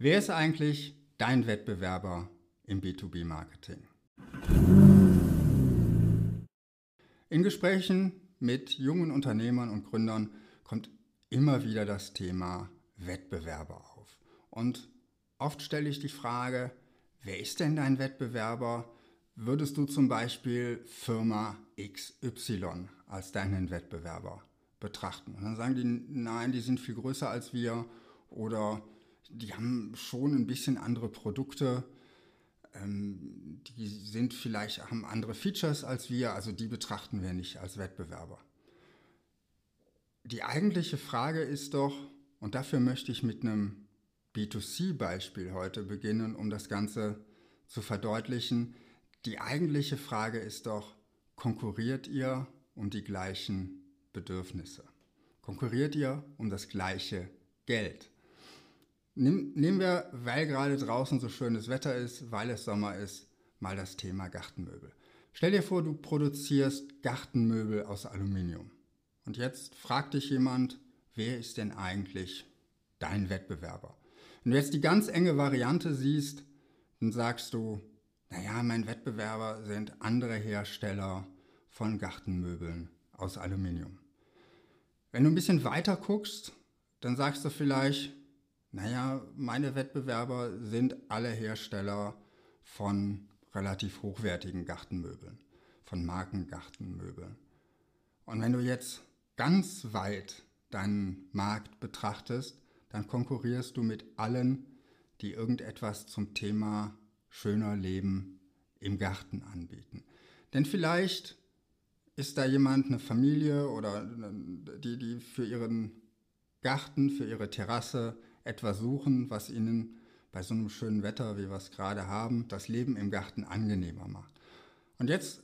Wer ist eigentlich dein Wettbewerber im B2B-Marketing? In Gesprächen mit jungen Unternehmern und Gründern kommt immer wieder das Thema Wettbewerber auf. Und oft stelle ich die Frage, wer ist denn dein Wettbewerber? Würdest du zum Beispiel Firma XY als deinen Wettbewerber betrachten? Und dann sagen die, nein, die sind viel größer als wir oder die haben schon ein bisschen andere Produkte. Ähm, die sind vielleicht, haben andere Features als wir, also die betrachten wir nicht als Wettbewerber. Die eigentliche Frage ist doch, und dafür möchte ich mit einem B2C-Beispiel heute beginnen, um das Ganze zu verdeutlichen. Die eigentliche Frage ist doch, konkurriert ihr um die gleichen Bedürfnisse? Konkurriert ihr um das gleiche Geld? Nehmen wir, weil gerade draußen so schönes Wetter ist, weil es Sommer ist, mal das Thema Gartenmöbel. Stell dir vor, du produzierst Gartenmöbel aus Aluminium. Und jetzt fragt dich jemand, wer ist denn eigentlich dein Wettbewerber? Wenn du jetzt die ganz enge Variante siehst, dann sagst du, naja, mein Wettbewerber sind andere Hersteller von Gartenmöbeln aus Aluminium. Wenn du ein bisschen weiter guckst, dann sagst du vielleicht, naja, meine Wettbewerber sind alle Hersteller von relativ hochwertigen Gartenmöbeln, von Markengartenmöbeln. Und wenn du jetzt ganz weit deinen Markt betrachtest, dann konkurrierst du mit allen, die irgendetwas zum Thema schöner Leben im Garten anbieten. Denn vielleicht ist da jemand, eine Familie oder die, die für ihren Garten, für ihre Terrasse etwas suchen, was ihnen bei so einem schönen Wetter, wie wir es gerade haben, das Leben im Garten angenehmer macht. Und jetzt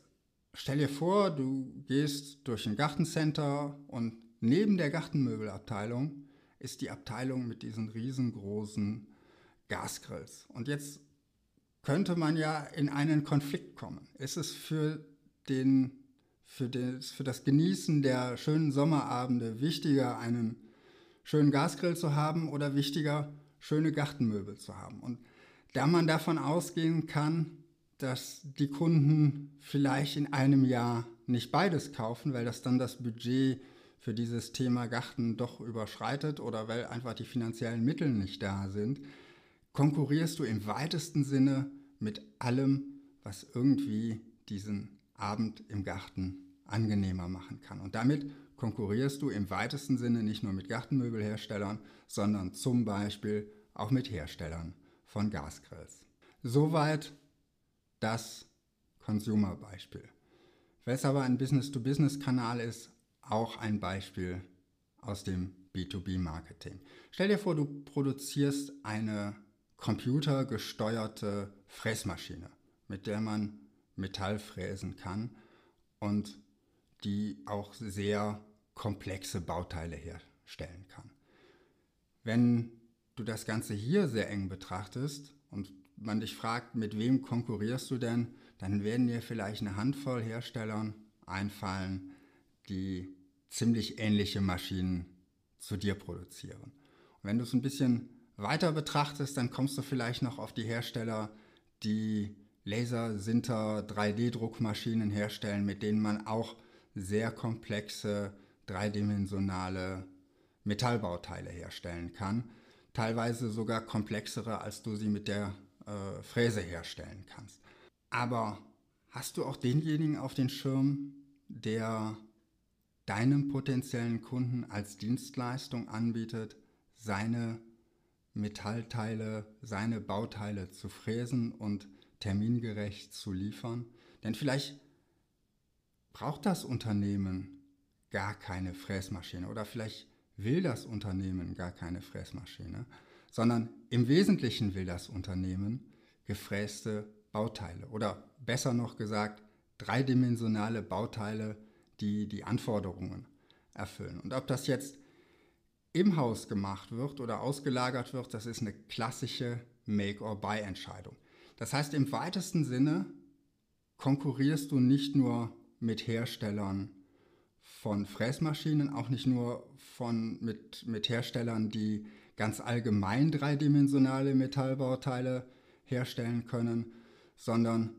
stell dir vor, du gehst durch ein Gartencenter und neben der Gartenmöbelabteilung ist die Abteilung mit diesen riesengroßen Gasgrills. Und jetzt könnte man ja in einen Konflikt kommen. Ist es für, den, für, den, für das Genießen der schönen Sommerabende wichtiger, einen schönen Gasgrill zu haben oder wichtiger, schöne Gartenmöbel zu haben. Und da man davon ausgehen kann, dass die Kunden vielleicht in einem Jahr nicht beides kaufen, weil das dann das Budget für dieses Thema Garten doch überschreitet oder weil einfach die finanziellen Mittel nicht da sind, konkurrierst du im weitesten Sinne mit allem, was irgendwie diesen Abend im Garten angenehmer machen kann. Und damit konkurrierst du im weitesten Sinne nicht nur mit Gartenmöbelherstellern, sondern zum Beispiel auch mit Herstellern von Gasgrills. Soweit das Consumer-Beispiel. Es aber ein Business-to-Business-Kanal ist, auch ein Beispiel aus dem B2B-Marketing. Stell dir vor, du produzierst eine computergesteuerte Fräsmaschine, mit der man Metall fräsen kann und die auch sehr komplexe Bauteile herstellen kann. Wenn du das Ganze hier sehr eng betrachtest und man dich fragt, mit wem konkurrierst du denn, dann werden dir vielleicht eine Handvoll Herstellern einfallen, die ziemlich ähnliche Maschinen zu dir produzieren. Und wenn du es ein bisschen weiter betrachtest, dann kommst du vielleicht noch auf die Hersteller, die Laser, Sinter, 3D-Druckmaschinen herstellen, mit denen man auch sehr komplexe dreidimensionale Metallbauteile herstellen kann. Teilweise sogar komplexere, als du sie mit der äh, Fräse herstellen kannst. Aber hast du auch denjenigen auf den Schirm, der deinem potenziellen Kunden als Dienstleistung anbietet, seine Metallteile, seine Bauteile zu fräsen und termingerecht zu liefern? Denn vielleicht braucht das Unternehmen gar keine Fräsmaschine oder vielleicht will das Unternehmen gar keine Fräsmaschine, sondern im Wesentlichen will das Unternehmen gefräste Bauteile oder besser noch gesagt dreidimensionale Bauteile, die die Anforderungen erfüllen. Und ob das jetzt im Haus gemacht wird oder ausgelagert wird, das ist eine klassische Make-or-Buy-Entscheidung. Das heißt, im weitesten Sinne konkurrierst du nicht nur mit Herstellern von Fräsmaschinen, auch nicht nur von, mit, mit Herstellern, die ganz allgemein dreidimensionale Metallbauteile herstellen können, sondern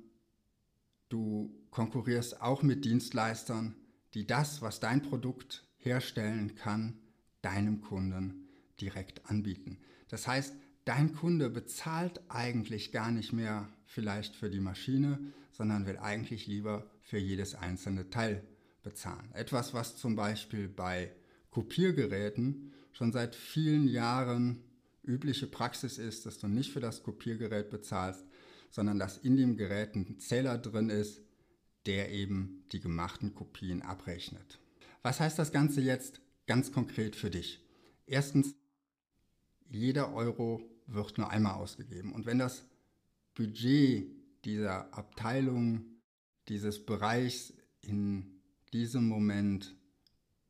du konkurrierst auch mit Dienstleistern, die das, was dein Produkt herstellen kann, deinem Kunden direkt anbieten. Das heißt, dein Kunde bezahlt eigentlich gar nicht mehr vielleicht für die Maschine, sondern will eigentlich lieber für jedes einzelne Teil bezahlen. Etwas, was zum Beispiel bei Kopiergeräten schon seit vielen Jahren übliche Praxis ist, dass du nicht für das Kopiergerät bezahlst, sondern dass in dem Gerät ein Zähler drin ist, der eben die gemachten Kopien abrechnet. Was heißt das Ganze jetzt ganz konkret für dich? Erstens, jeder Euro wird nur einmal ausgegeben. Und wenn das Budget dieser Abteilung, dieses Bereichs in diesem Moment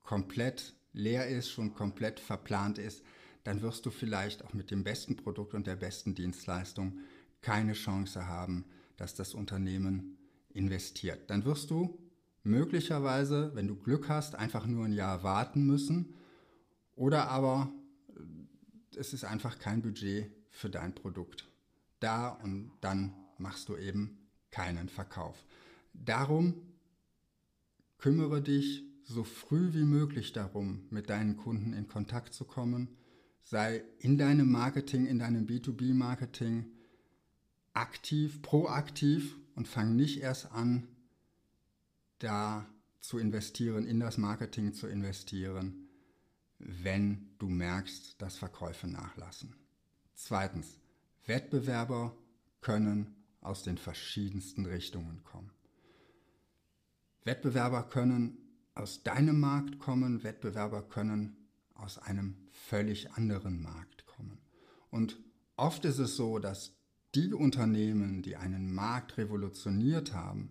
komplett leer ist, schon komplett verplant ist, dann wirst du vielleicht auch mit dem besten Produkt und der besten Dienstleistung keine Chance haben, dass das Unternehmen investiert. Dann wirst du möglicherweise, wenn du Glück hast, einfach nur ein Jahr warten müssen oder aber es ist einfach kein Budget für dein Produkt da und dann machst du eben keinen Verkauf. Darum kümmere dich so früh wie möglich darum, mit deinen Kunden in Kontakt zu kommen. Sei in deinem Marketing, in deinem B2B-Marketing aktiv, proaktiv und fang nicht erst an, da zu investieren, in das Marketing zu investieren, wenn du merkst, dass Verkäufe nachlassen. Zweitens, Wettbewerber können aus den verschiedensten Richtungen kommen. Wettbewerber können aus deinem Markt kommen, Wettbewerber können aus einem völlig anderen Markt kommen. Und oft ist es so, dass die Unternehmen, die einen Markt revolutioniert haben,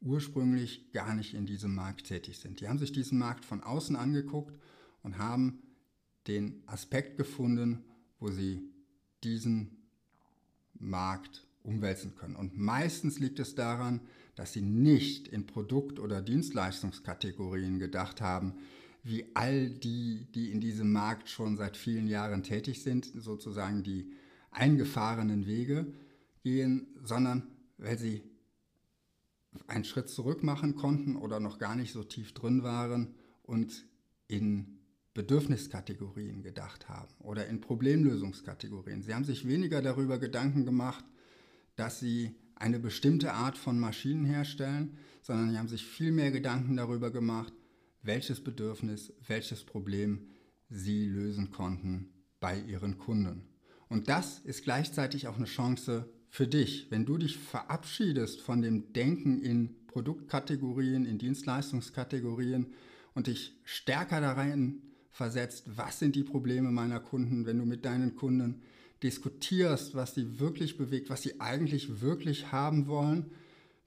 ursprünglich gar nicht in diesem Markt tätig sind. Die haben sich diesen Markt von außen angeguckt und haben den Aspekt gefunden, wo sie diesen Markt umwälzen können. Und meistens liegt es daran, dass sie nicht in Produkt- oder Dienstleistungskategorien gedacht haben, wie all die, die in diesem Markt schon seit vielen Jahren tätig sind, sozusagen die eingefahrenen Wege gehen, sondern weil sie einen Schritt zurück machen konnten oder noch gar nicht so tief drin waren und in Bedürfniskategorien gedacht haben oder in Problemlösungskategorien. Sie haben sich weniger darüber Gedanken gemacht, dass sie eine bestimmte Art von Maschinen herstellen, sondern sie haben sich viel mehr Gedanken darüber gemacht, welches Bedürfnis, welches Problem sie lösen konnten bei ihren Kunden. Und das ist gleichzeitig auch eine Chance für dich, wenn du dich verabschiedest von dem Denken in Produktkategorien, in Dienstleistungskategorien und dich stärker darin versetzt, was sind die Probleme meiner Kunden, wenn du mit deinen Kunden diskutierst, was sie wirklich bewegt, was sie eigentlich wirklich haben wollen,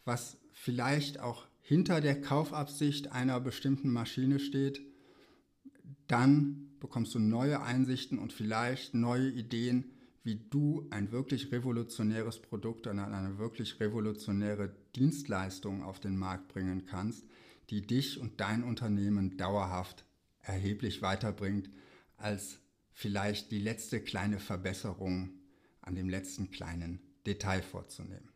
was vielleicht auch hinter der Kaufabsicht einer bestimmten Maschine steht, dann bekommst du neue Einsichten und vielleicht neue Ideen, wie du ein wirklich revolutionäres Produkt und eine wirklich revolutionäre Dienstleistung auf den Markt bringen kannst, die dich und dein Unternehmen dauerhaft erheblich weiterbringt, als vielleicht die letzte kleine Verbesserung an dem letzten kleinen Detail vorzunehmen.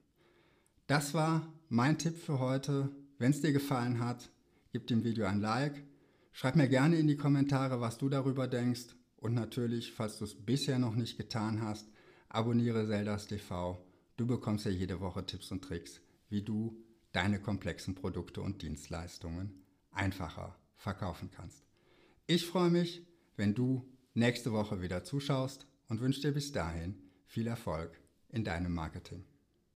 Das war mein Tipp für heute. Wenn es dir gefallen hat, gib dem Video ein Like. Schreib mir gerne in die Kommentare, was du darüber denkst. Und natürlich, falls du es bisher noch nicht getan hast, abonniere Zeldas TV. Du bekommst ja jede Woche Tipps und Tricks, wie du deine komplexen Produkte und Dienstleistungen einfacher verkaufen kannst. Ich freue mich, wenn du nächste Woche wieder zuschaust und wünsche dir bis dahin viel Erfolg in deinem Marketing.